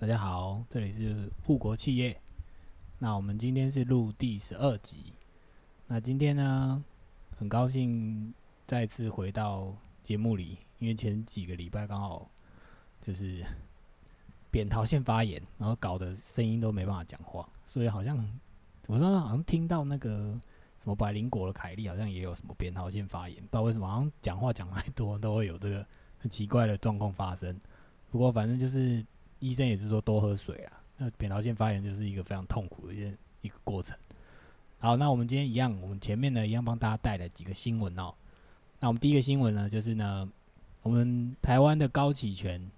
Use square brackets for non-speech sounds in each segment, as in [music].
大家好，这里是护国企业。那我们今天是录第十二集。那今天呢，很高兴再次回到节目里，因为前几个礼拜刚好就是扁桃腺发炎，然后搞得声音都没办法讲话，所以好像怎么说呢好像听到那个什么百灵果的凯莉好像也有什么扁桃腺发炎，不知道为什么，好像讲话讲太多都会有这个很奇怪的状况发生。不过反正就是。医生也是说多喝水啊，那扁桃腺发炎就是一个非常痛苦的一件一个过程。好，那我们今天一样，我们前面呢一样帮大家带来几个新闻哦。那我们第一个新闻呢，就是呢，我们台湾的高启全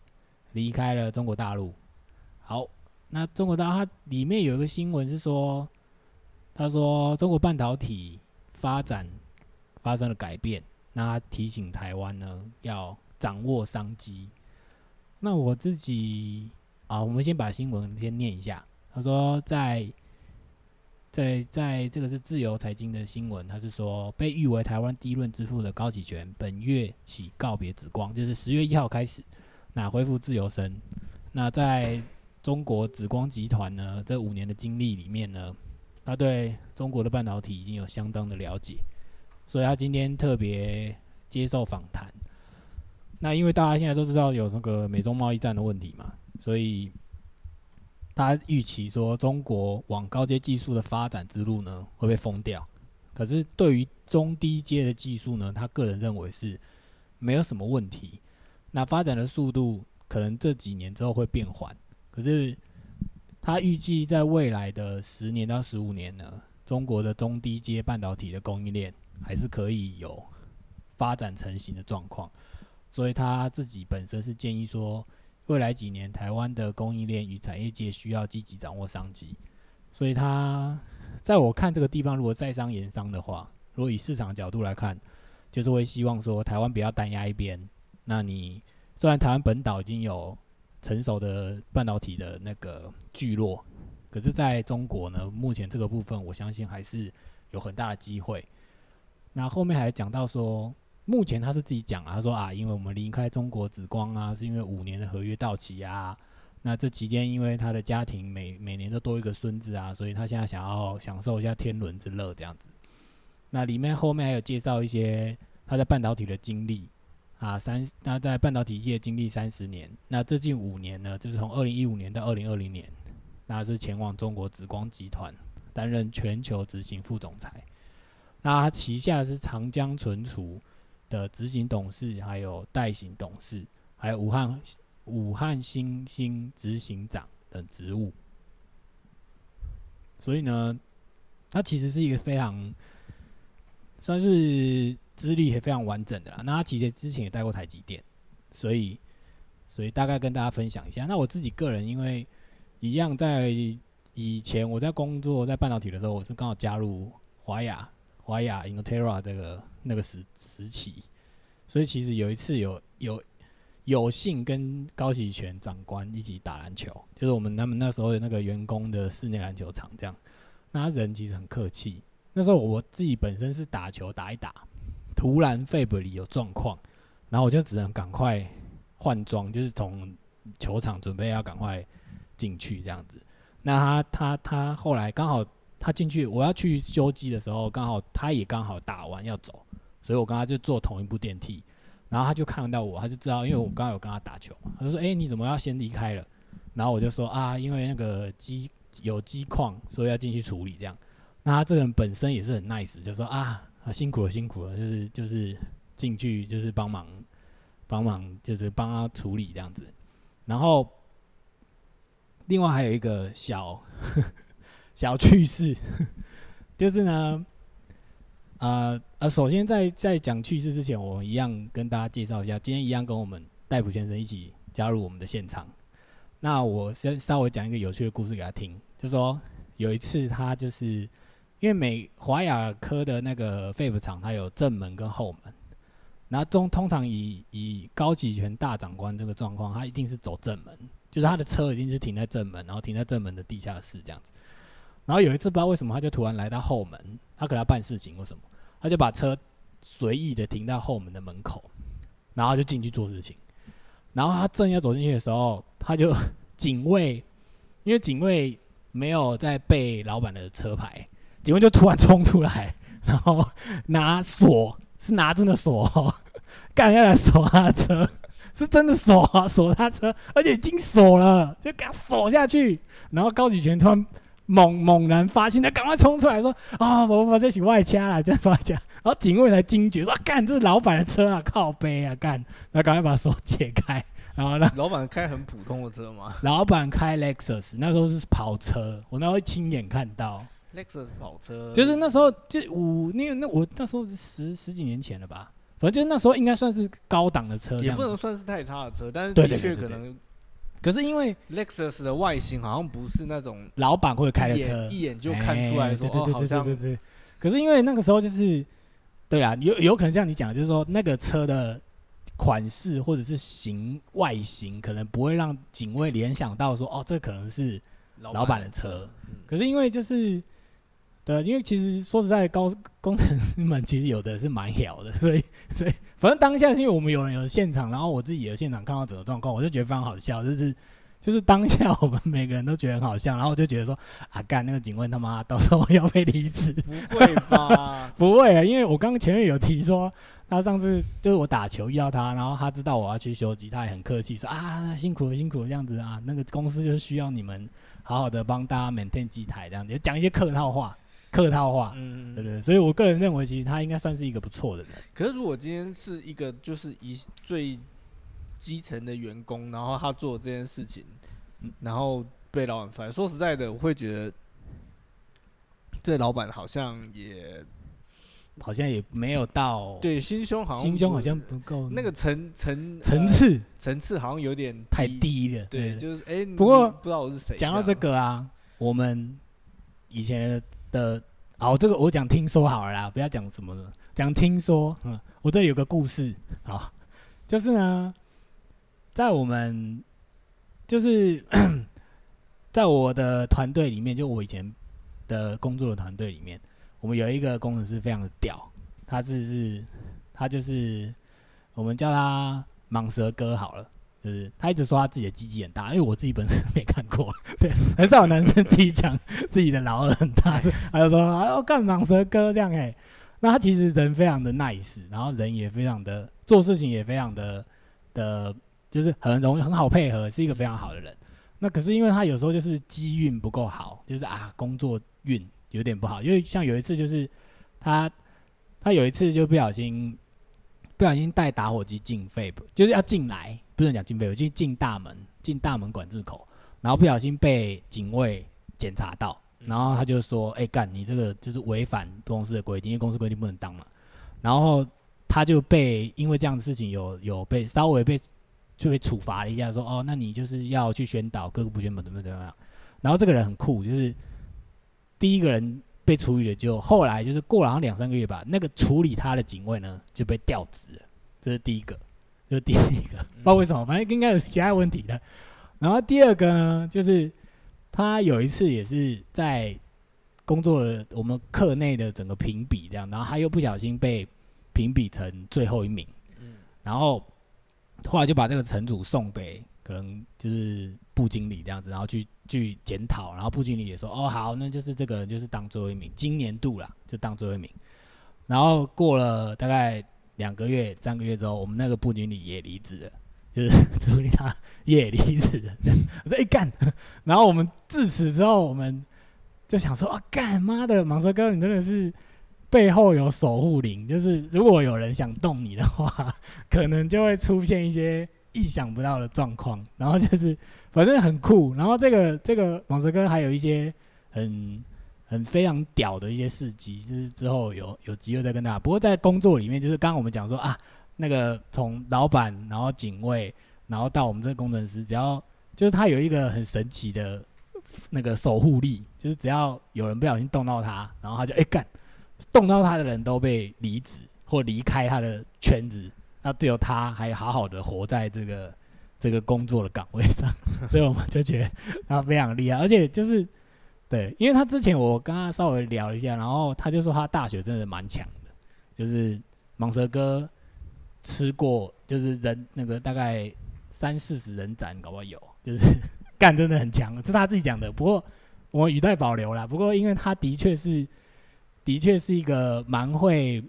离开了中国大陆。好，那中国大它里面有一个新闻是说，他说中国半导体发展发生了改变，那他提醒台湾呢要掌握商机。那我自己啊，我们先把新闻先念一下。他说，在在在这个是自由财经的新闻，他是说，被誉为台湾第一轮支付的高启全，本月起告别紫光，就是十月一号开始，那恢复自由身。那在中国紫光集团呢，这五年的经历里面呢，他对中国的半导体已经有相当的了解，所以他今天特别接受访谈。那因为大家现在都知道有那个美中贸易战的问题嘛，所以大家预期说中国往高阶技术的发展之路呢会被封掉。可是对于中低阶的技术呢，他个人认为是没有什么问题。那发展的速度可能这几年之后会变缓，可是他预计在未来的十年到十五年呢，中国的中低阶半导体的供应链还是可以有发展成型的状况。所以他自己本身是建议说，未来几年台湾的供应链与产业界需要积极掌握商机。所以他在我看这个地方，如果在商言商的话，如果以市场角度来看，就是会希望说台湾不要单压一边。那你虽然台湾本岛已经有成熟的半导体的那个聚落，可是在中国呢，目前这个部分我相信还是有很大的机会。那后面还讲到说。目前他是自己讲啊，他说啊，因为我们离开中国紫光啊，是因为五年的合约到期啊。那这期间，因为他的家庭每每年都多一个孙子啊，所以他现在想要享受一下天伦之乐这样子。那里面后面还有介绍一些他在半导体的经历啊，三他在半导体业经历三十年。那最近五年呢，就是从二零一五年到二零二零年，那是前往中国紫光集团担任全球执行副总裁。那他旗下是长江存储。的执行董事，还有代行董事，还有武汉武汉新兴执行长等职务。所以呢，他其实是一个非常算是资历也非常完整的啦。那他其实之前也带过台积电，所以所以大概跟大家分享一下。那我自己个人，因为一样在以前我在工作在半导体的时候，我是刚好加入华雅。华雅 Inotera 这个那个时时期，所以其实有一次有有有幸跟高启全长官一起打篮球，就是我们他们那时候的那个员工的室内篮球场这样。那人其实很客气。那时候我自己本身是打球打一打，突然肺部里有状况，然后我就只能赶快换装，就是从球场准备要赶快进去这样子。那他他他后来刚好。他进去，我要去修机的时候，刚好他也刚好打完要走，所以我跟他就坐同一部电梯，然后他就看到我，他就知道，因为我刚刚有跟他打球嘛，他就说：“哎，你怎么要先离开了？”然后我就说：“啊，因为那个机有机矿，所以要进去处理这样。”那他这个人本身也是很 nice，就说：“啊，辛苦了，辛苦了，就是就是进去就是帮忙帮忙，就是帮他处理这样子。”然后另外还有一个小。小趣事，[laughs] 就是呢，呃呃，首先在在讲趣事之前，我一样跟大家介绍一下，今天一样跟我们戴普先生一起加入我们的现场。那我先稍微讲一个有趣的故事给他听，就说有一次他就是因为美华雅科的那个肺部厂，它有正门跟后门，然后中通常以以高级权大长官这个状况，他一定是走正门，就是他的车已经是停在正门，然后停在正门的地下室这样子。然后有一次不知道为什么，他就突然来到后门，他可能要办事情或什么，他就把车随意的停到后门的门口，然后就进去做事情。然后他正要走进去的时候，他就警卫，因为警卫没有在背老板的车牌，警卫就突然冲出来，然后拿锁，[laughs] 是拿真的锁、干下来锁他的车，[laughs] 是真的锁啊，锁他车，而且已经锁了，就给他锁下去。然后高举全突然猛猛然发现，他赶快冲出来说：“啊、我我这是外掐了，这是外掐。”然后警卫才惊觉说：“啊干，这是老板的车啊，靠背啊，干！”然后赶快把手解开，然后呢，老板开很普通的车吗老板开 Lexus，那时候是跑车，我那时候亲眼看到，？Lexus 跑车就是那时候就五那个那我那时候是十十几年前了吧，反正就是那时候应该算是高档的车也不能算是太差的车，但是的确可能可是因为 Lexus 的外形好像不是那种老板会开的一车眼，一眼就看出来说哦，哎对对对对好像对对对。可是因为那个时候就是，对啊，有有可能像你讲的，就是说那个车的款式或者是型外形，可能不会让警卫联想到说，哦，这可能是。老板的车，嗯可是因为就是，对，因为其实说实在，高工程师们其实有的是蛮屌的，[laughs] 所以所以反正当下是因为我们有人有现场，然后我自己有现场看到整个状况，我就觉得非常好笑，就是。就是当下我们每个人都觉得很好笑，然后我就觉得说啊，干那个警官他妈到时候要被离职，不会吧？[laughs] 不会啊，因为我刚刚前面有提说，他上次就是我打球遇到他，然后他知道我要去休息，他也很客气说啊辛苦了辛苦了这样子啊，那个公司就是需要你们好好的帮大家 maintain 机台这样子，就讲一些客套话，客套话，嗯，对对对，所以我个人认为其实他应该算是一个不错的人，可是如果今天是一个就是一最基层的员工，然后他做这件事情嗯，然后被老板 fire，说实在的，我会觉得这老板好像也好像也没有到对心胸好像心胸好像不够那个层层层、呃次。层次好像有点太，低了，对，就是哎，不过不知道我是谁。讲到这，个啊，我们以前的，好，这个我讲听说好了啦，不要讲什么了，讲听说。嗯，我这里有个故事，好，就是呢，在我们就是 [coughs] 在我的团队里面，就我以前的工作的团队里面，我们有一个工程师非常的屌，他是是，他就是我们叫他蟒蛇哥好了。就是他一直说他自己的鸡鸡很大，因为我自己本身 [laughs] 没看过，对，很少男生自己讲自己的老二很大，他就说啊，我干蟒蛇哥这样哎、那他其实人非常的 nice，然后人也非常的做事情也非常的的，就是很容易很好配合，是一个非常好的人。那可是因为他有时候就是机运不够好，就是啊工作运有点不好，因为像有一次就是他他有一次就不小心不小心带打火机进肺部，就是要进来，不能讲进肺部，就是进大门，进大门管制口，然后不小心被警卫检查到，然后他就说：“哎、干，你这个就是违反公司的规定，因为公司规定不能当嘛。”然后他就被因为这样的事情有有被稍微被就被处罚了一下，说：“哦，那你就是要去宣导各个部宣本怎么怎么样。”然后这个人很酷，就是第一个人被处理了，就后来就是过了好像两三个月吧，那个处理他的警卫呢就被调职了，这是第一个，这是第一个，不知道为什么，反正应该有其他问题的。然后第二个呢，就是他有一次也是在工作的我们课内的整个评比这样，然后他又不小心被评比成最后一名，嗯然后后来就把这个城主送给可能就是部经理这样子，然后去去检讨，然后部经理也说哦好，那就是这个人就是当最后一名，今年度啦就当最后一名。然后过了大概两个月、三个月之后，我们那个部经理也离职了，就是处理他也离职了，我说哎干，然后我们自此之后，我们就想说啊干妈的蟒蛇哥，你真的是背后有守护灵，就是如果有人想动你的话，可能就会出现一些意想不到的状况，然后就是反正很酷。然后这个这个蟒蛇哥还有一些很很非常屌的一些事迹，就是之后有有机会再跟大家。不过在工作里面，就是刚刚我们讲说啊，那个从老板，然后警卫，然后到我们这个工程师，只要就是他有一个很神奇的那个守护力，就是只要有人不小心动到他，然后他就哎干。动到他的人都被离职或离开他的圈子，那只有他还好好的活在这个这个工作的岗位上，[laughs] 所以我们就觉得他非常厉害，而且就是对，因为他之前我跟他稍微聊了一下，然后他就说他大学真的蛮强的，就是蟒蛇哥吃过，就是人那个大概三四十人斩，搞不好有，就是 [laughs] 干真的很强，是他自己讲的。不过我语带保留啦。不过因为他的确是，的确是一个蛮会、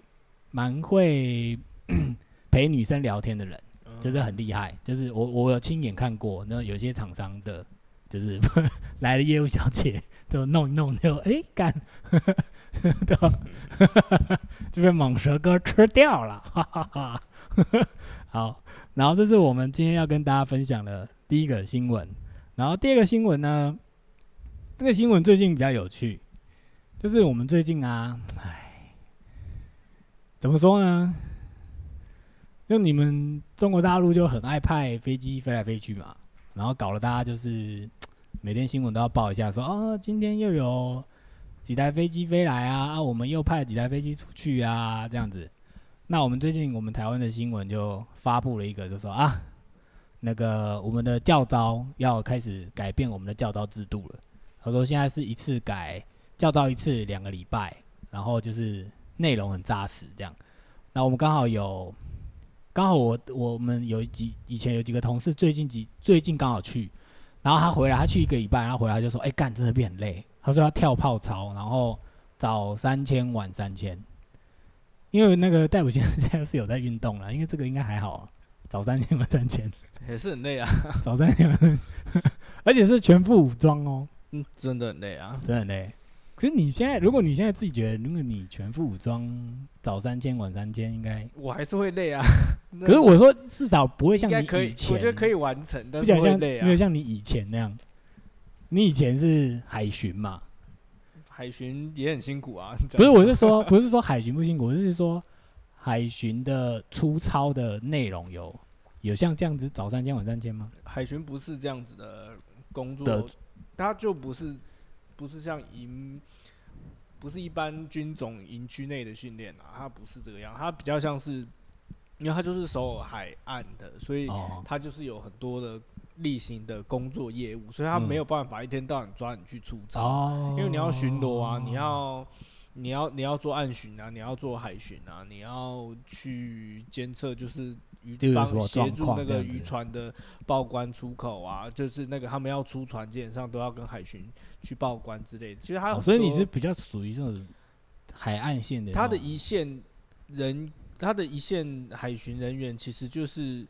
蛮会 [clears throat] 陪女生聊天的人，就是很厉害。就是我我有亲眼看过，那有些厂商的，就是 [laughs] 来了业务小姐，就弄一弄就哎干，[laughs] 对吧？[laughs] 就被蟒蛇哥吃掉了，哈哈哈。好，然后这是我们今天要跟大家分享的第一个新闻。然后第二个新闻呢，这个新闻最近比较有趣，就是我们最近啊，唉，怎么说呢？就你们中国大陆就很爱派飞机飞来飞去嘛，然后搞得大家就是每天新闻都要报一下说，哦，今天又有几台飞机飞来啊，啊，我们又派几台飞机出去啊，这样子。那我们最近我们台湾的新闻就发布了一个，就说啊，那个我们的教招要开始改变我们的教招制度了。他说现在是一次改教招一次两个礼拜，然后就是内容很扎实这样。那我们刚好有，刚好我我们有几以前有几个同事最近几最近刚好去，然后他回来他去一个礼拜，然后回来就说，哎、干真的变很累。他说要跳泡操，然后早三千晚三千。因为那个戴普先生现在是有在运动了，因为这个应该还好、啊，早三千晚三千，也是很累啊，早三千晚三千，[laughs] 而且是全副武装哦，嗯，真的很累啊。真的很累。可是你现在，如果你现在自己觉得，如果你全副武装，早三千晚三千，应该，我还是会累啊。[laughs] 可是我说至少不会像你可以以，前，我觉得可以完成，但不想像累啊没有。像你以前那样，你以前是海巡嘛？海巡也很辛苦啊。[laughs] 不是，我是说，[laughs] 不是说海巡不辛苦，我是说海巡的粗糙的内容有有像这样子早三千晚三千吗？海巡不是这样子的工的作，它就不是不是像营，不是一般军种营区内的训练啊，它不是这个样，它比较像是，因为它就是首尔海岸的，所以哦，它就是有很多的例行的工作业务，所以它嗯没有办法一天到晚抓你去出操，哦，因为你要巡逻啊，你要。你要你要做岸巡啊，你要做海巡啊，你要去监测，就是渔协助那个渔船的报关出口啊，就是那个他们要出船，基本上都要跟海巡去报关之类的。其实他哦、所以你是比较属于这种海岸线的，他的一线人，他的一线海巡人员其实就是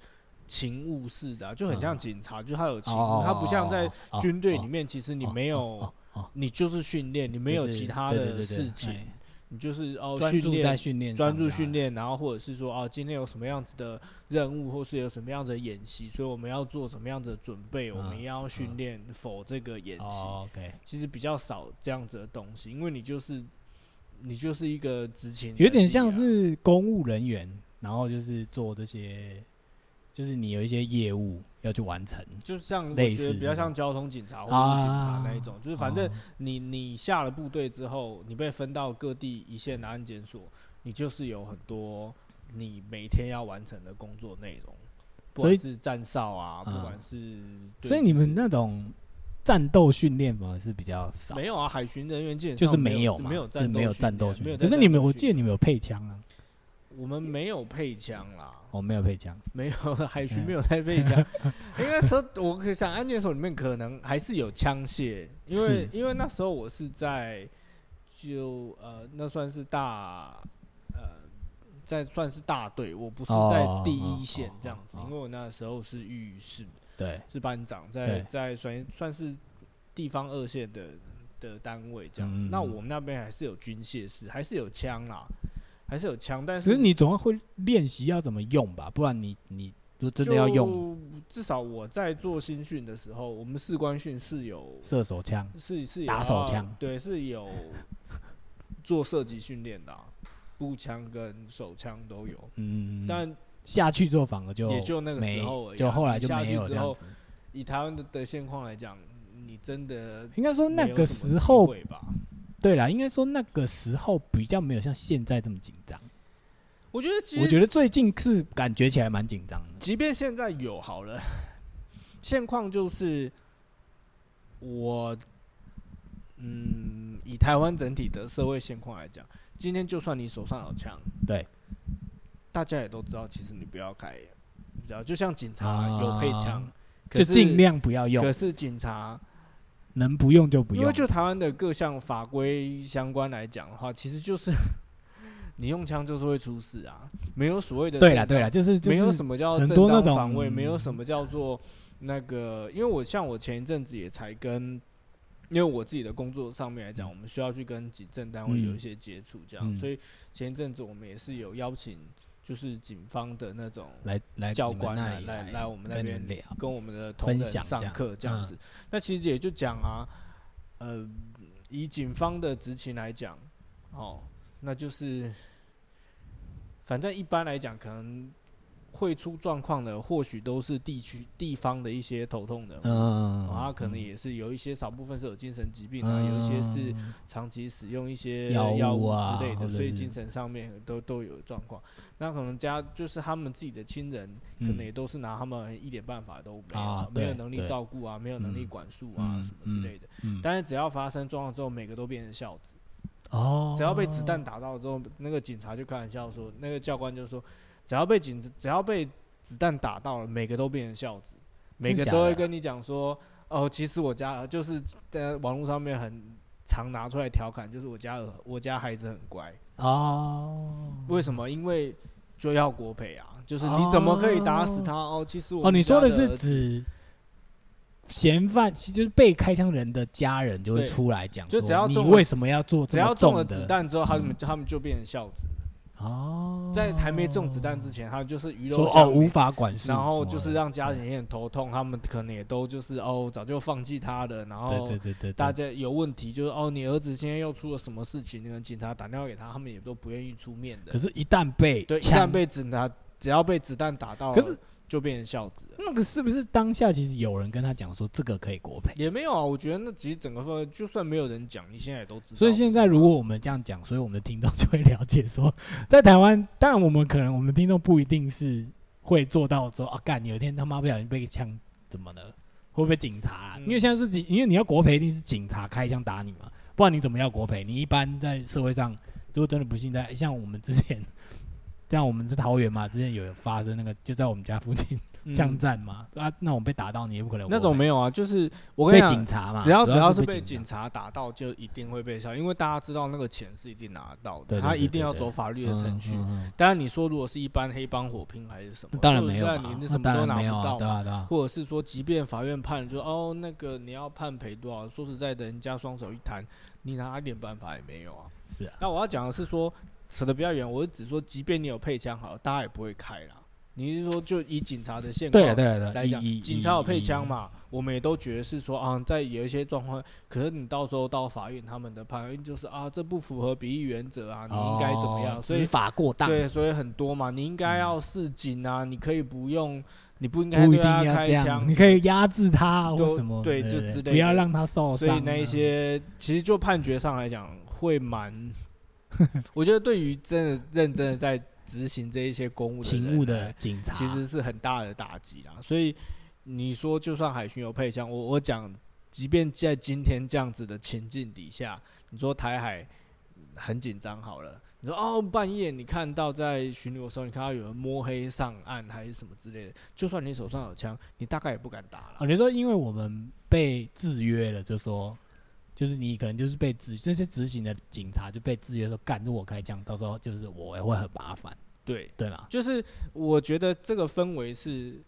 勤务式的啊、就很像嗯。警察，就他有勤哦务，他不像在哦军队哦。里面，其实你哦没有你就是训练，你没有其他的事情哎，你就是哦专注在训练。专注训。练，然后或者是说哦，今天有什么样子的任务，或是有什么样子的演习，所以我们要做什么样子的准备，我们要训练否这个演习。哦，OK，其实比较少这样子的东西，因为你就是你就是一个执勤啊，有点像是公务人员，然后就是做这些，就是你有一些业务要去完成。就像我类觉得比较像交通警察或啊者是警察那一种，就是反正哦你你下了部队之后，你被分到各地一线的安检所，你就是有很多你每天要完成的工作内容，不管是站哨啊，不嗯管是，对所以你们那种战斗训练嘛是比较少，没有啊，海巡人员基本就是没没有嘛，没有就是没有战斗训练。可是你们，我记得你们有配枪啊，我们没有配枪啦。我没有配枪。没有，海巡嗯没有在配枪。[laughs] 应该说，我可以想安检所里面可能还是有枪械，因为因为那时候我是在就呃，那算是大呃，在算是大队，我不是在哦第哦一线哦这样子，哦因为我那时候是御士，对，是班长，在在算算是地方二线的的单位这样子。嗯那我们那边还是有军械室，还是有枪啦，还是有枪，但只是你总要会练习要怎么用吧，不然你你如果真的要用，至少我在做新训的时候，我们士官训是有射手枪，是是有打手要枪对，是有 [laughs] 做射击训练的啊、步枪跟手枪都有。嗯，但下去之后反而就也就那个没时候而已啊就后来就没有这样子。以台湾的的现况来讲，你真的应该说那个时候，吧？对啦，应该说那个时候比较没有像现在这么紧张。我觉得其实我觉得最近是感觉起来蛮紧张的。即便现在有好了，[laughs] 现况就是我，嗯，以台湾整体的社会现况来讲，今天就算你手上有枪，对，大家也都知道，其实你不要开，你知道，就像警察啊有配枪，可就是尽量不要用可，是警察，能不用就不用。因为。就台湾的各项法规相关来讲的话，其实就是 [laughs] 你用枪就是会出事啊，没有所谓的对啦对啦，就是就是没有什么叫正当防卫，没有什么叫做那个，因为我像我前一阵子也才跟，因为我自己的工作上面来讲，我们需要去跟警政单位有一些接触，这样，嗯。所以前一阵子我们也是有邀请，就是警方的那种来来教官来来来我们那边跟我们的同仁上课这样子。那其实也就讲啊，呃，以警方的执勤来讲，哦，那就是，反正一般来讲，可能会出状况的，或许都是地区地方的一些头痛人物。嗯，哦他可能也是有一些少部分是有精神疾病啊，有一些是嗯长期使用一些药物啊之类的，所以精神上面都都有状况。那可能家就是他们自己的亲人，可嗯能也都是拿他们一点办法都没有没有能力照顾啊，没有能力嗯管束啊、嗯什么之类的。嗯但是只要发生状况之后，每个都变成孝子。哦，只要被子弹打到之后，那个警察就开玩笑说，那个教官就说，只要被警只要被子弹打到了，每个都变成孝子，每个都会跟你讲说，哦，其实我家就是在网络上面很常拿出来调侃，就是我家儿我家孩子很乖，哦，为什么？因为就要国赔啊，就是你怎么可以打死他？哦，其实我哦，你说的是指嫌犯，其实就是被开枪人的家人就会出来讲就只要你为什么要做只要中了子弹之后，他们嗯他们就变成孝子。哦，在还没中子弹之前，他就是鱼肉说哦无法管束然后就是让家人也很头痛，他们可能也都就是哦，早就放弃他了。然后对对对，大家有问题，就是哦，你儿子现在又出了什么事情？那个警察打电话给他，他们也都不愿意出面的可。是，一旦被对，一旦被子弹，只要被子弹打到，可是就变成孝子了。那个是不是当下其实有人跟他讲说这个可以国赔？也没有啊，我觉得那其实整个氛围，就算没有人讲，你现在也都知道。所以现在如果我们这样讲，所以我们的听众就会了解说，在台湾，当然我们可能我们的听众不一定是会做到说啊，干有一天他妈不小心被枪怎么了，会不会警察啊、嗯因为现在是警，因为你要国赔一定是警察开枪打你嘛，不然你怎么要国赔？你一般在社会上，如果真的不幸在像我们之前，像我们在桃园嘛，之前有发生那个就在我们家附近 [laughs] 嗯枪战嘛，啊，那种被打到你也不可能那种没有啊，就是我跟被你讲，警察嘛，只要只要是是被警警察打到，就一定会被杀，因为大家知道那个钱是一定拿得到的，他一定要走法律的程序。嗯当然，你说如果是一般黑帮火拼还是什么，当然没有说实在嘛，那你什么都拿不到嘛。对或者是说，即便法院判了，就哦那个你要判赔多少？说实在的，人家双手一摊，你拿一点办法也没有啊。是啊，那我要讲的是说，扯得比较远，我是只说，即便你有配枪好了，大家也不会开啦。你是说，就以警察的现况对来讲，警察有配枪，嘛，我们也都觉得是说啊，在有一些状况，可是你到时候到法院，他们的判决就是啊，这不符合比例原则啊，你应该怎么样？哦所以执法过当，对，所以很多嘛，你应该要示警啊，你可以不用，你不应该对他开枪，你可以压制他或什么，对对就之类的不要让他受伤啊。所以那一些其实就判决上来讲，会蛮，[laughs] 我觉得对于真的认真的在执行这一些公务的勤务的警察，其实是很大的打击啦。所以你说，就算海巡有配枪，我我讲，即便在今天这样子的情境底下，你说台海很紧张好了，你说哦半夜你看到在巡逻的时候，你看到有人摸黑上岸还是什么之类的，就算你手上有枪，你大概也不敢打了。哦，你说因为我们被制约了，就说。就是你可能就是被执这些执行的警察就被制约说干，如果开枪，到时候就是我也会很麻烦，对，对嘛？就是我觉得这个氛围是，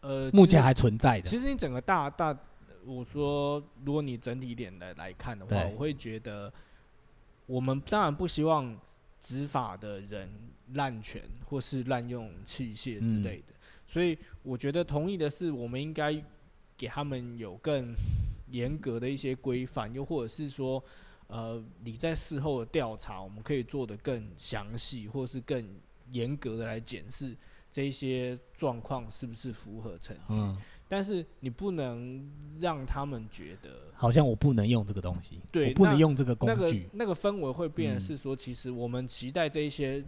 呃，目前还存在的，其实你整个大大，我说，如果你整体一点来来看的话，我会觉得，我们当然不希望执法的人滥权或是滥用器械之类的，所以我觉得同意的是，我们应该给他们有更严格的一些规范，又或者是说，呃，你在事后的调查，我们可以做得更详细，或是更严格的来检视这一些状况是不是符合程序。嗯，但是你不能让他们觉得好像我不能用这个东西，对我不能用这个工那个具，那个氛围会变是说，其实我们期待这一些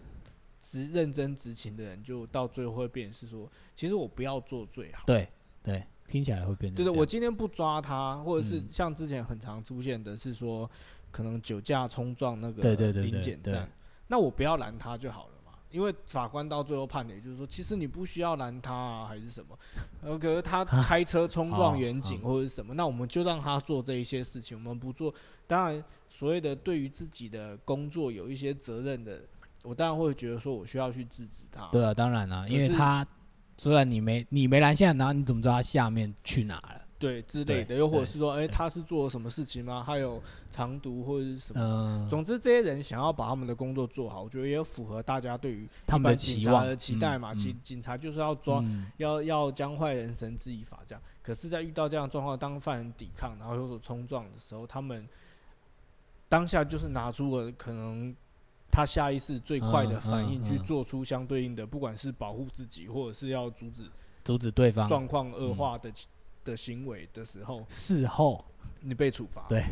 执认真执勤的人，就到最后会变成是说，其实我不要做最好。对对，听起来会变成就是我今天不抓他，或者是嗯像之前很常出现的是说，可能酒驾冲撞那个对对对对临检对站，那我不要拦他就好了嘛。因为法官到最后判的，也就是说，其实你不需要拦他啊，还是什么？呃，可是他 [laughs] 开车冲撞远景或者是什么，那我们就让他做这一些事情，我们不做。当然，所谓的对于自己的工作有一些责任的，我当然会觉得说我需要去制止他。对啊，当然了，因为他虽然你没你没拦下，然后你怎么知道他下面去哪了？对之类的，又或者是说，哎，他是做了什么事情吗？他有藏毒或者是什么？总之，这些人想要把他们的工作做好，我觉得也符合大家对于他们的期望的期待嘛。警警察就是要抓，要要将坏人绳之以法这样。可是，在遇到这样状况，当犯人抵抗，然后有所冲撞的时候，他们当下就是拿出了可能他下意识最快的反应，去做出相对应的，不管是保护自己，或者是要阻止阻止对方状况恶化的。的行为的时候，事后你被处罚，对，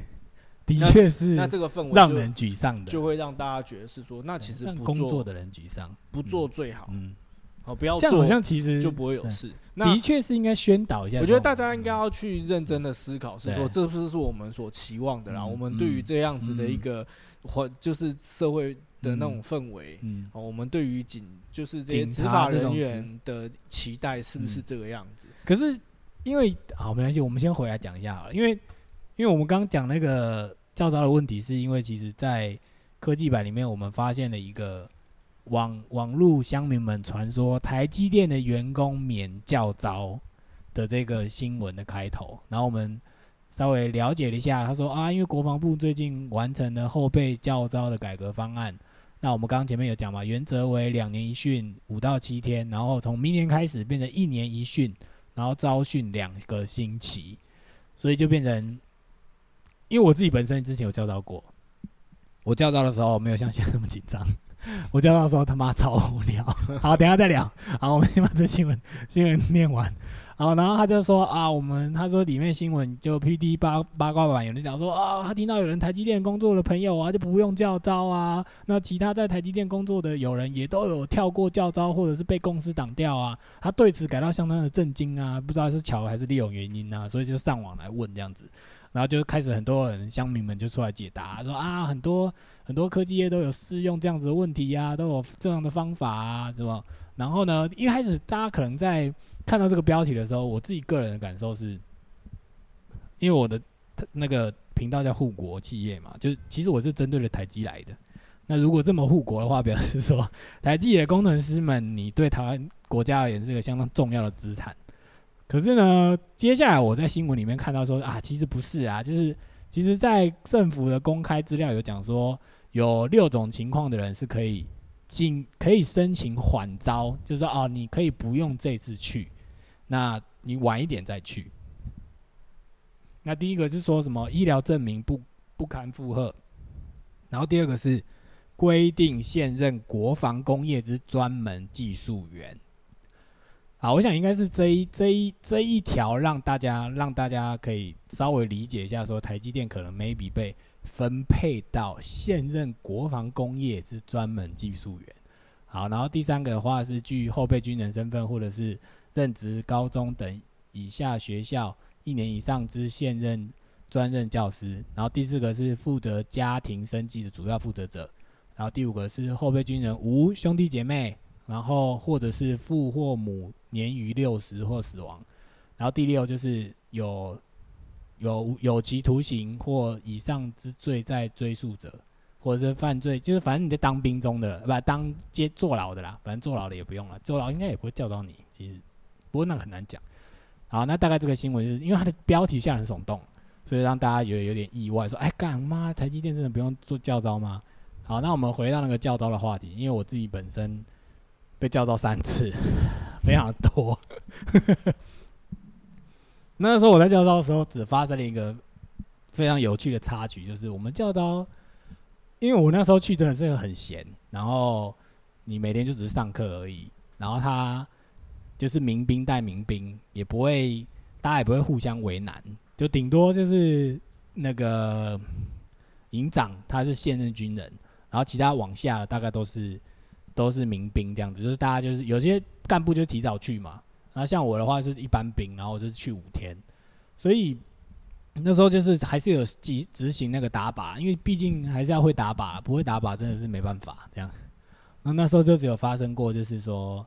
的确是。那这个氛围让人沮丧的，就会让大家觉得是说，那其实工作的人沮丧，不做最好。嗯，好，不要这样，好像其实就不会有事。的确是应该宣导一下。我觉得大家应该要去认真的思考，是说这不是我们所期望的啦。我们对于这样子的一个环就是社会的那种氛围，嗯，我们对于警就是这些执法人员的期待是不是这个样子？可是。因为好没关系，我们先回来讲一下。因为，因为我们刚刚讲那个教招的问题，是因为其实在科技版里面，我们发现了一个网网络乡民们传说台积电的员工免教招的这个新闻的开头。然后我们稍微了解了一下，他说啊，因为国防部最近完成了后备教招的改革方案。那我们刚刚前面有讲嘛，原则为两年一训，五到七天，然后从明年开始变成一年一训。然后招训两个星期，所以就变成，因为我自己本身之前有教招过，[laughs] 我教招的时候没有像现在那么紧张，我教到的时候他妈超无聊。好，等下再聊。好，我们先把这新闻新闻念完。然后，然后他就说啊，我们他说里面新闻就 P D 八八卦版有人讲说啊，他听到有人台积电工作的朋友啊就不用叫招啊，那其他在台积电工作的有人也都有跳过叫招或者是被公司挡掉啊，他对此感到相当的震惊啊，不知道是巧还是利用原因啊，所以就上网来问这样子，然后就开始很多人乡民们就出来解答说啊，很多很多科技业都有适用这样子的问题呀，都有这样的方法啊，是吧？然后呢，一开始大家可能在看到这个标题的时候，我自己个人的感受是，因为我的那个频道叫护国企业嘛，就是其实我是针对了台积来的。那如果这么护国的话，表示说 [laughs] 台积的工程师们，你对台湾国家而言是个相当重要的资产。可是呢，接下来我在新闻里面看到说啊，其实不是啊，就是其实在政府的公开资料有讲说，有六种情况的人是可以进可以申请缓招，就是说哦，你可以不用这次去。那你晚一点再去。那第一个是说什么医疗证明不不堪负荷，然后第二个是规定现任国防工业之专门技术员。好，我想应该是这一这一这一条让大家让大家可以稍微理解一下，说台积电可能 maybe 被分配到现任国防工业之专门技术员。好，然后第三个的话是据后备军人身份或者是。任职高中等以下学校一年以上之现任专任教师，然后第四个是负责家庭生计的主要负责者，然后第五个是后备军人无兄弟姐妹，然后或者是父或母年逾六十或死亡，然后第六就是有有有期徒刑或以上之罪在追诉者，或者是犯罪，就是反正你在当兵中的，不当接坐牢的啦，反正坐牢的也不用了，坐牢应该也不会叫到你，其实。不过那很难讲，好，那大概这个新闻就是因为它的标题下很耸动，所以让大家有有点意外，说，哎，干妈，台积电真的不用做教招吗？好，那我们回到那个教招的话题，因为我自己本身被教招三次，[laughs] 非常多。[laughs] 那时候我在教招的时候，只发生了一个非常有趣的插曲，就是我们教招，因为我那时候去真的是很闲，然后你每天就只是上课而已，然后他。就是民兵带民兵，也不会，大家也不会互相为难，就顶多就是那个营长他是现任军人，然后其他往下大概都是都是民兵这样子，就是大家就是有些干部就提早去嘛，然后像我的话是一般兵，然后我就是去五天，所以那时候就是还是有执执行那个打靶，因为毕竟还是要会打靶，不会打靶真的是没办法这样。那那时候就只有发生过，就是说，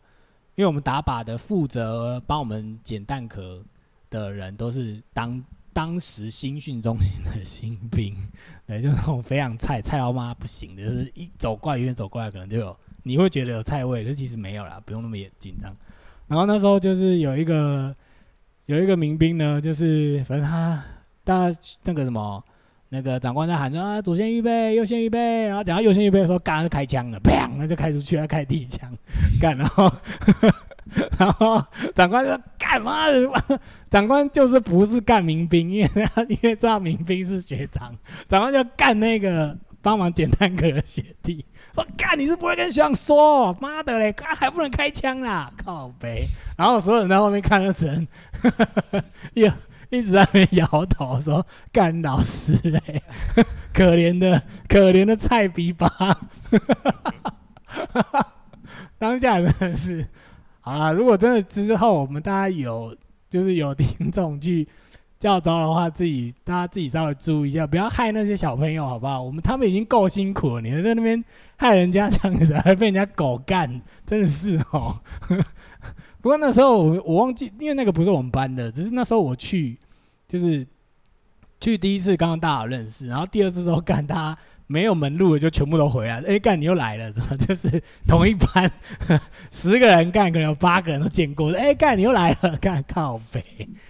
因为我们打靶的负责帮我们捡弹壳的人都是当当时新训中心的新兵，对，就是那种非常菜菜到妈不行的，就是一走过来，远远走过来，可能就有你会觉得有菜味，可是其实没有啦，不用那么紧张。然后那时候就是有一个有一个民兵呢，就是反正他大那个什么。那个长官在喊着啊，左线预备，右线预备，然后讲到右线预备的时候，刚就开枪了，砰，那就开出去，要开第一枪，[laughs] 干，然后，[laughs] 然后长官说干嘛？长官就是不是干民兵，因为因为知道民兵是学长，长官就干那个帮忙捡弹壳的学弟，说干你是不会跟学长说，妈的嘞，还不能开枪啦，靠背，然后所有人在后面看了整，[laughs] 哟。一直在那边摇头说：“干老师嘞，[laughs] 可怜的可怜的菜逼吧。[laughs] ”当下真的是好了。如果真的之后我们大家有就是有听众去叫招的话，自己大家自己稍微注意一下，不要害那些小朋友，好不好？我们他们已经够辛苦了，你还在那边害人家这样子，还被人家狗干，真的是哦。不过那时候我我忘记，因为那个不是我们班的，只是那时候我去，就是去第一次刚刚大家认识，然后第二次之后干他没有门路的，就全部都回来了。哎，干你又来了，是吧？就是同一班十个人干，可能有八个人都见过。哎，干你又来了，干靠北。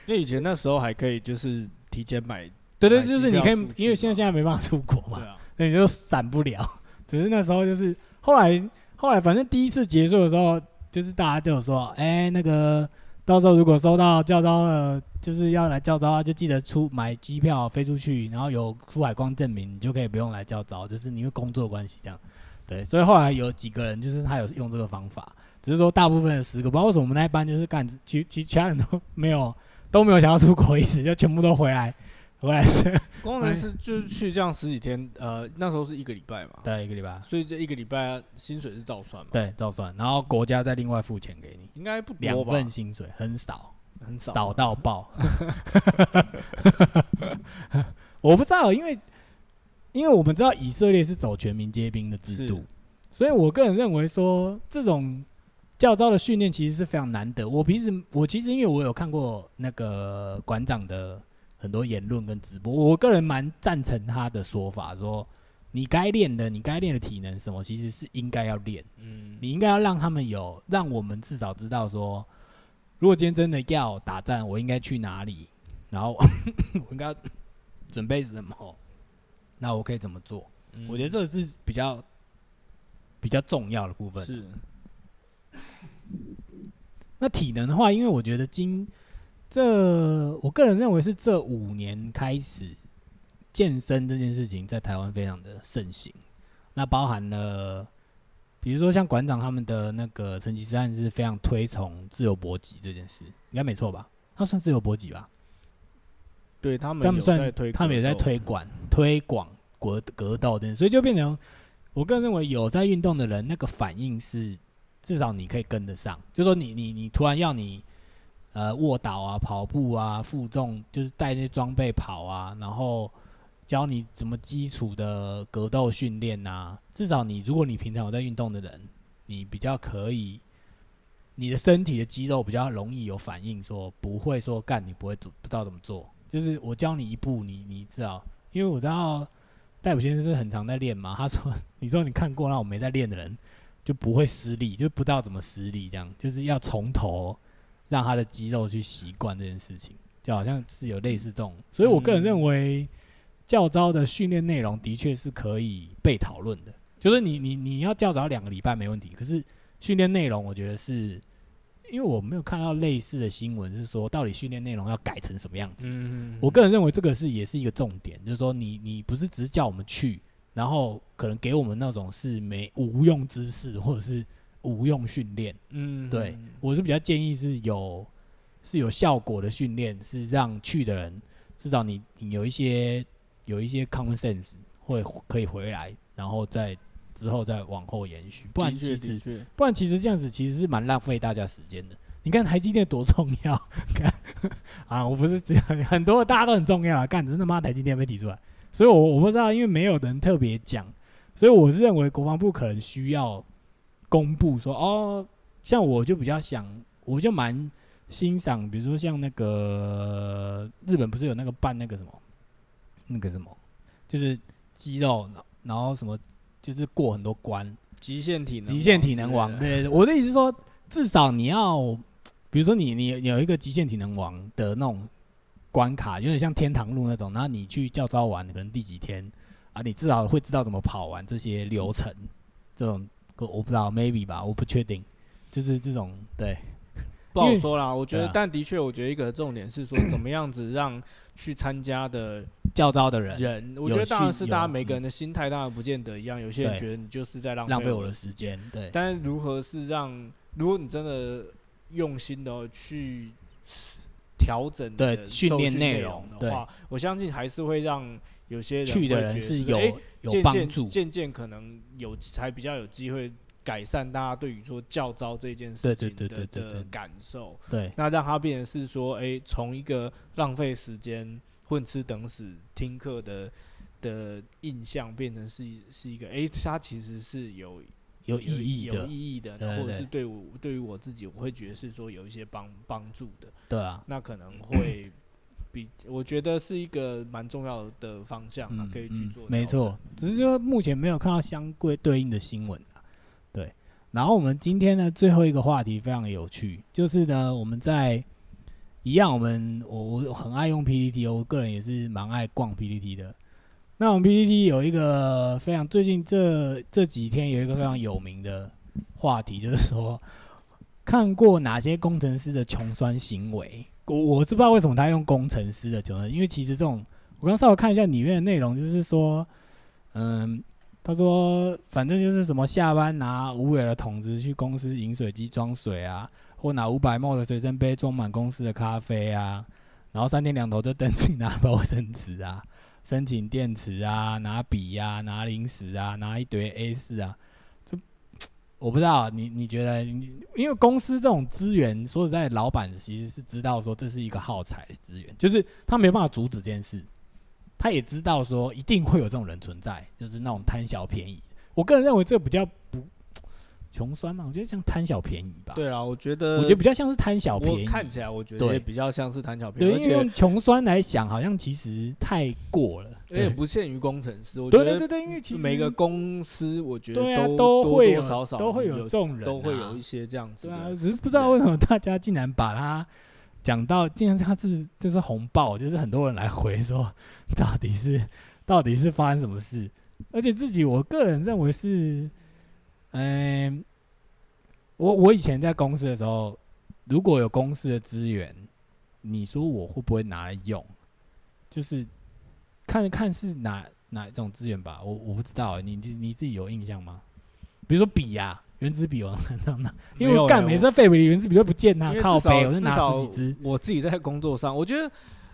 因为以前那时候还可以，就是提前买，对对，就是你可以，因为现在现在没办法出国嘛，那你就散不了。只是那时候就是后来后来，反正第一次结束的时候。就是大家就有说，哎，那个到时候如果收到叫招了，就是要来叫招啊，就记得出买机票飞出去，然后有出海光证明，你就可以不用来叫招，就是因为工作关系这样。对，所以后来有几个人就是他有用这个方法，只是说大部分的十个，不知道为什么我们那一班就是干，其其其他人都没有都没有想要出国意思，就全部都回来。回来是工程师，就是去这样十几天，呃，那时候是一个礼拜嘛，对，一个礼拜，所以这一个礼拜薪水是照算嘛，对，照算，然后国家再另外付钱给你，应该不两份薪水，很少，很少，少到爆。[laughs] 我不知道，因为因为我们知道以色列是走全民皆兵的制度，所以我个人认为说这种教招的训练其实是非常难得。我平时我其实因为我有看过那个馆长的。很多言论跟直播，我个人蛮赞成他的说法，说你该练的，你该练的体能什么，其实是应该要练。嗯，你应该要让他们有，让我们至少知道说，如果今天真的要打战，我应该去哪里，然后 [laughs] 我应该准备什么，那我可以怎么做？我觉得这个是比较比较重要的部分。是。那体能的话，因为我觉得今这我个人认为是这五年开始健身这件事情在台湾非常的盛行。那包含了，比如说像馆长他们的那个成吉思汗是非常推崇自由搏击这件事，应该没错吧？他算自由搏击吧？对他们，他们算，他们也在推广推广格格斗的，所以就变成我个人认为有在运动的人，那个反应是至少你可以跟得上。就说你你你突然要你。呃，卧倒啊，跑步啊，负重，就是带那些装备跑啊，然后教你怎么基础的格斗训练啊。至少你，如果你平常有在运动的人，你比较可以，你的身体的肌肉比较容易有反应，说不会说干你不会做，不知道怎么做。就是我教你一步，你你知道，因为我知道戴普先生是很常在练嘛。他说，[laughs] 你说你看过那我没在练的人，就不会失力，就不知道怎么失力，这样就是要从头。让他的肌肉去习惯这件事情，就好像是有类似这种，所以我个人认为教招的训练内容的确是可以被讨论的。就是你你你要教早两个礼拜没问题，可是训练内容我觉得是，因为我没有看到类似的新闻是说到底训练内容要改成什么样子。嗯我个人认为这个是也是一个重点，就是说你你不是只是叫我们去，然后可能给我们那种是没无用知识或者是。无用训练，嗯，对我是比较建议是有是有效果的训练，是让去的人至少你你有一些有一些 common sense 会可以回来，然后再之后再往后延续，不然其实不然其实这样子其实是蛮浪费大家时间的。你看台积电多重要，[laughs] 看啊，我不是这样，很多大家都很重要啊，干真的妈台积电被提出来，所以我我不知道，因为没有人特别讲，所以我是认为国防部可能需要。公布说哦，像我就比较想，我就蛮欣赏，比如说像那个日本不是有那个办那个什么，那个什么，就是肌肉，然后什么，就是过很多关，极限体能，极限体能王。对，我的意思是说，至少你要，比如说你你有一个极限体能王的那种关卡，有点像天堂路那种，然后你去教招完，可能第几天啊，你至少会知道怎么跑完这些流程，这种。我不知道，maybe 吧，我不确定，就是这种对，不好说啦。我觉得，但的确，我觉得一个重点是说，[clears throat] 怎么样子让去参加的教招的人，人，我觉得当然是大家每个人的心态当然不见得一样。有些人觉得你就是在浪费我的时间，对。但是如何是让，如果你真的用心的去调整对训练内容的话，我相信还是会让有些人去的人是有。有帮助渐渐可能有才比较有机会改善大家对于说教招这件事情的的感受。对，那让他变成是说，哎，从一个浪费时间混吃等死听课的的印象，变成是是一个，哎，他其实是有有意义有意义的，或者是对我对于我自己，我会觉得是说有一些帮帮助的。对啊，那可能会。比我觉得是一个蛮重要的方向啊，可以去做。没错，只是说目前没有看到相对对应的新闻啊。对，然后我们今天呢最后一个话题非常有趣，就是呢我们在一样，我们我我很爱用 PPT，我个人也是蛮爱逛 PPT 的。那我们 PPT 有一个非常最近这这几天有一个非常有名的话题，就是说看过哪些工程师的穷酸行为。我我是不知道为什么他用工程师的，就因为其实这种，我刚稍微看一下里面的内容，就是说，嗯，他说反正就是什么下班拿五尾的桶子去公司饮水机装水啊，或拿五百毫的随身杯装满公司的咖啡啊，然后三天两头就登记拿包生纸啊，申请电池啊，拿笔呀，拿零食啊，拿一堆 A 四啊。我不知道你你觉得，因为公司这种资源，说实在，老板其实是知道说这是一个耗材资源，就是他没办法阻止这件事，他也知道说一定会有这种人存在，就是那种贪小便宜。我个人认为这比较不。穷酸嘛，我觉得像贪小便宜吧。对啊，我觉得我觉得比较像是贪小便宜。看起来我觉得也比较像是贪小便宜。对，因为用穷酸来想，好像其实太过了。而且不限于工程师，我觉得对对对，因为其实每个公司，我觉得都都会有少少都会有这种人，都会有一些这样子。对啊，只是不知道为什么大家竟然把它讲到，竟然他是这是红爆，就是很多人来回说，到底是到底是发生什么事？而且自己，我个人认为是，嗯。我我以前在公司的时候，如果有公司的资源，你说我会不会拿来用？就是看看是哪哪一种资源吧。我我不知道，你你你自己有印象吗？比如说笔呀，原子笔，我看到因为干每次废笔原子笔都不见呐，靠背，我就拿十几支。我自己在工作上，我觉得，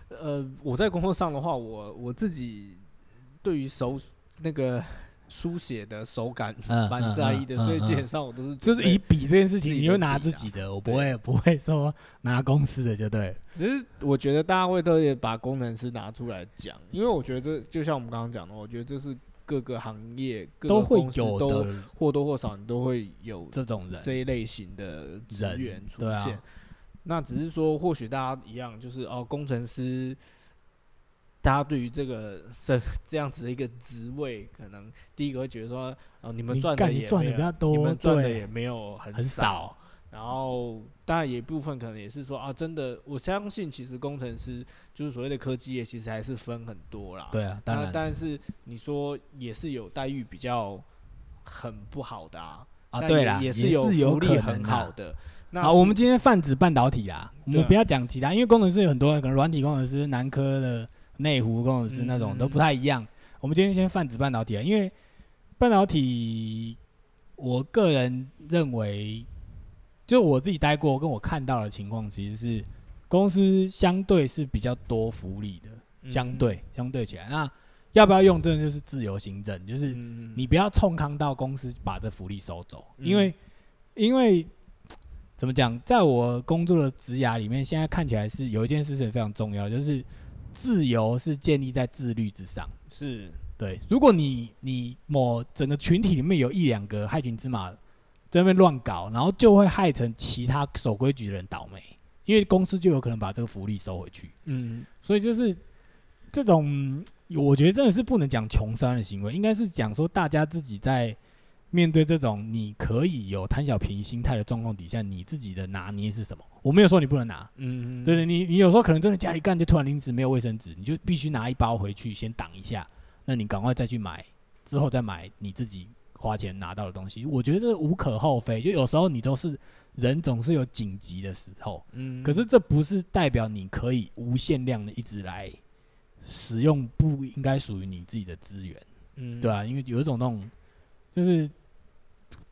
呃，我在工作上的话，我我自己对于手那个。书写的手感蛮在意的，所以基本上我都是就是以笔这件事情，你会拿自己的，我不会不会说拿公司的就对。只是我觉得大家会特别把工程师拿出来讲，因为我觉得这就像我们刚刚讲的，我觉得这是各个行业都会有的，或多或少你都会有这种人这一类型的资源出现。那只是说，或许大家一样，就是哦，工程师。大家对于这个是 [laughs] 这样子的一个职位，可能第一个会觉得说，哦，你们赚的也赚的比较多，你们赚的也没有很少。然后，当然也部分可能也是说，啊，真的，我相信其实工程师就是所谓的科技业，其实还是分很多啦。对啊，当然，但是你说也是有待遇比较很不好的啊。啊，对啦，也是有福利很好的。好，我们今天泛指半导体啊，我们不要讲其他，因为工程师有很多，可能软体工程师、南科的。内湖工程师那种都不太一样。我们今天先泛指半导体啊，因为半导体，我个人认为，就我自己待过，跟我看到的情况，其实是公司相对是比较多福利的，相对相对起来，那要不要用，真的就是自由行政，就是你不要冲康到公司把这福利收走，因为因为怎么讲，在我工作的职涯里面，现在看起来是有一件事情非常重要，就是。自由是建立在自律之上，是对。如果你你某整个群体里面有一两个害群之马，在那边乱搞，然后就会害成其他守规矩的人倒霉，因为公司就有可能把这个福利收回去。嗯所以就是这种，我觉得真的是不能讲穷酸的行为，应该是讲说大家自己在面对这种你可以有贪小便宜心态的状况底下，你自己的拿捏是什么？我没有说你不能拿，嗯，对对，你你有时候可能真的家里干就突然临时没有卫生纸，你就必须拿一包回去先挡一下，那你赶快再去买，之后再买你自己花钱拿到的东西。我觉得这无可厚非，就有时候你都是人总是有紧急的时候，嗯，可是这不是代表你可以无限量的一直来使用不应该属于你自己的资源，嗯，对啊，因为有一种那种就是，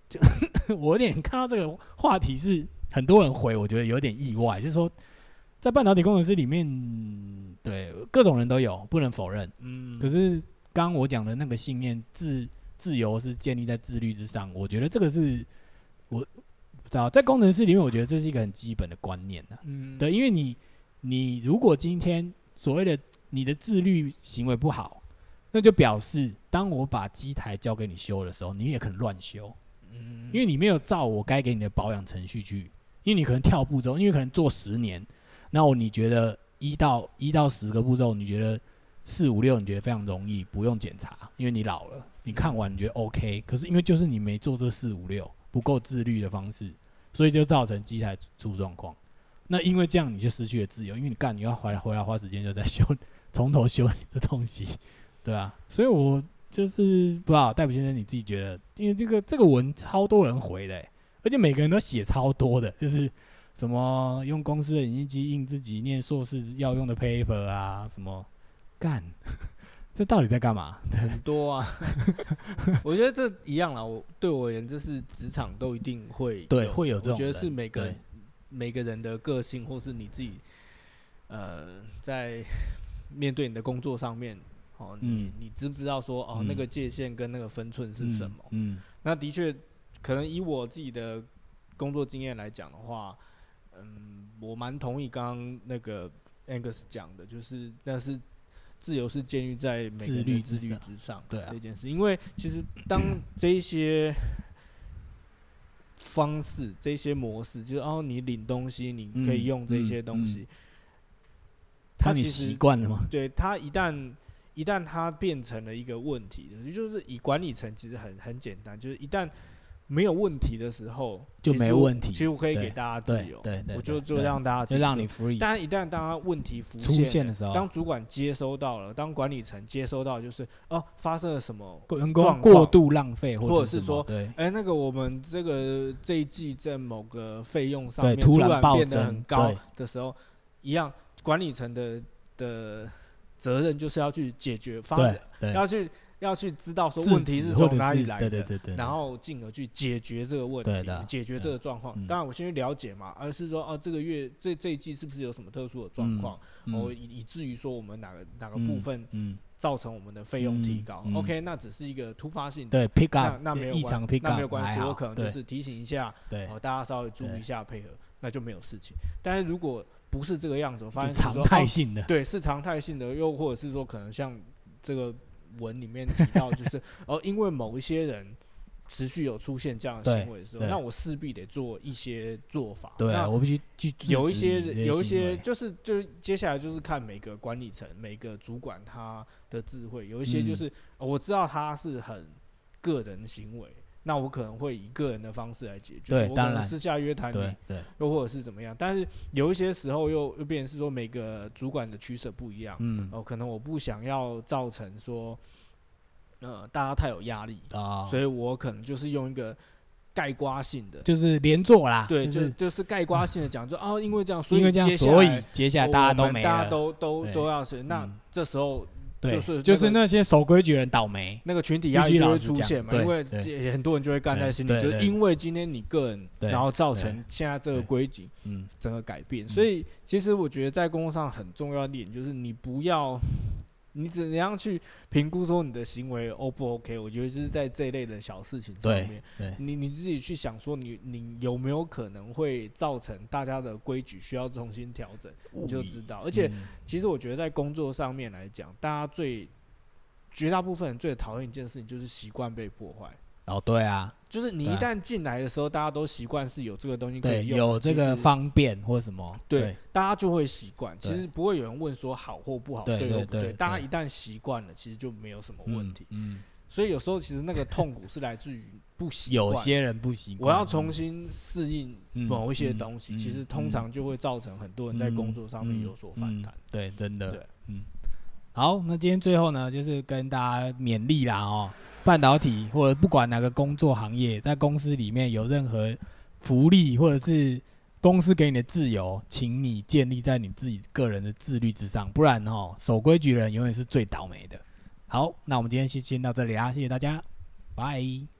就 [laughs] 我有点看到这个话题是很多人回，我觉得有点意外，就是说在半导体工程师里面，对各种人都有，不能否认。嗯，可是刚刚我讲的那个信念，自自由是建立在自律之上，我觉得这个是我不知道在工程师里面，我觉得这是一个很基本的观念啊。嗯，对，因为你你如果今天所谓的你的自律行为不好，那就表示当我把机台交给你修的时候，你也可能乱修，嗯，因为你没有照我该给你的保养程序去，因为你可能跳步骤，因为可能做十年，那我你觉得一到一到十个步骤，你觉得四五六你觉得非常容易，不用检查，因为你老了，你看完你觉得 OK，可是因为就是你没做这四五六不够自律的方式，所以就造成机台出状况。那因为这样你就失去了自由，因为你干你要回来回来花时间就在修，从头修你的东西，对啊，所以我就是不知道戴普先生你自己觉得，因为这个这个文超多人回的、而且每个人都写超多的，就是什么用公司的影印机印自己念硕士要用的 paper 啊，什么干，[laughs] 这到底在干嘛？很多啊，[laughs] 我觉得这一样啦。我对我而言，这是职场都一定会对会有这种我觉得是每个每个人的个性，或是你自己，呃，在 [laughs] 面对你的工作上面，哦，你嗯你知不知道说哦，嗯那个界限跟那个分寸是什么？嗯那的确，可能以我自己的工作经验来讲的话，嗯，我蛮同意刚刚那个 Angus 讲的，就是那是自由是建立在每个自人的自律律之上对啊这件事，因为其实当这一些方式、这些模式，就是哦，你领东西，你可以嗯用这嗯些东嗯西，它当你其实习惯了吗？对他一旦一旦他变成了一个问题的，就是以管理层其实很很简单，就是一旦没有问题的时候，就没问题其实我可以给大家自由，对对，我就就让大家就让你 free，但一旦当它问题浮出现现的时候当主管接收到了，当管理层接收到，就是哦发生了什么，员工过度浪费，或者是说对哎，那个我们这个这一季在某个费用上面突突然变得很高的时候，一样管理层的的责任就是要去解决发要去要去知道说问题是从哪里来的，对对对对，然后进而去解决这个问题，解决这个状况。嗯。当然，我先去了解嘛，而是说哦，这个月这这一季是不是有什么特殊的状况，嗯哦，以以至于说我们哪个哪个嗯部分嗯造成我们的费用提高？嗯。嗯？OK，那只是一个突发性的。对 pick 那 up 那没有关异常那没有关系，我可能就是提醒一下，对。哦，大家稍微注意一下配合，那就没有事情。但是如果不是这个样子，我发现是说哦态性的，对，是常态性的，又或者是说可能像这个文里面提到，就是 [laughs] 哦，因为某一些人持续有出现这样的行为的时候，那我势必得做一些做法。对啊，那我必须去有一些有一些就是就是接下来就是看每个管理层每个主管他的智慧，有一些就嗯是、哦我知道他是很个人行为。那我可能会以个人的方式来解决，我可对当然能私下约谈你，又或者是怎么样。但是有一些时候又又变成是说每个主管的取舍不一样，嗯哦，可能我不想要造成说，呃，大家太有压力，啊，所以我可能就是用一个盖刮性的，就是连坐啦，对，就就是就是概括性的讲，就哦，因为这样，所以因为这样，接下所以来接下来大家都没们大家，都都都要是，那嗯这时候对，就是就是那些守规矩的人倒霉，那个群体压力就会出现嘛，因为很多人就会干在心里，就是因为今天你个人，然后造成现在这个规矩嗯整个改变。所以其实我觉得在工作上很重要一点就是你不要。你怎样去评估说你的行为 O 不 OK？我觉得就是在这一类的小事情上面，对，你你自己去想说你你有没有可能会造成大家的规矩需要重新调整，你就知道。而且嗯其实我觉得在工作上面来讲，大家最绝大部分人最讨厌一件事情就是习惯被破坏。哦，对啊，就是你一旦进来的时候，大家都习惯是有这个东西可对，以用，有这个其实方便或什么，对，大家就会习惯。其对实不会有人问说好或不好，对对或不对对对大家一旦习惯了，其实就没有什么嗯问题。嗯，所以有时候其实那个痛苦是来自于不习惯。有些人不习惯我，要重新适应嗯某一些嗯东西，嗯其实通常就会造成很多人在工作上面有所反弹。嗯对，真的，对，嗯。好，那今天最后呢，就是跟大家勉励啦哦，半导体或者不管哪个工作行业，在公司里面有任何福利或者是公司给你的自由，请你建立在你自己个人的自律之上，不然哦，守规矩的人永远是最倒霉的。好，那我们今天先先到这里啦，谢谢大家，拜。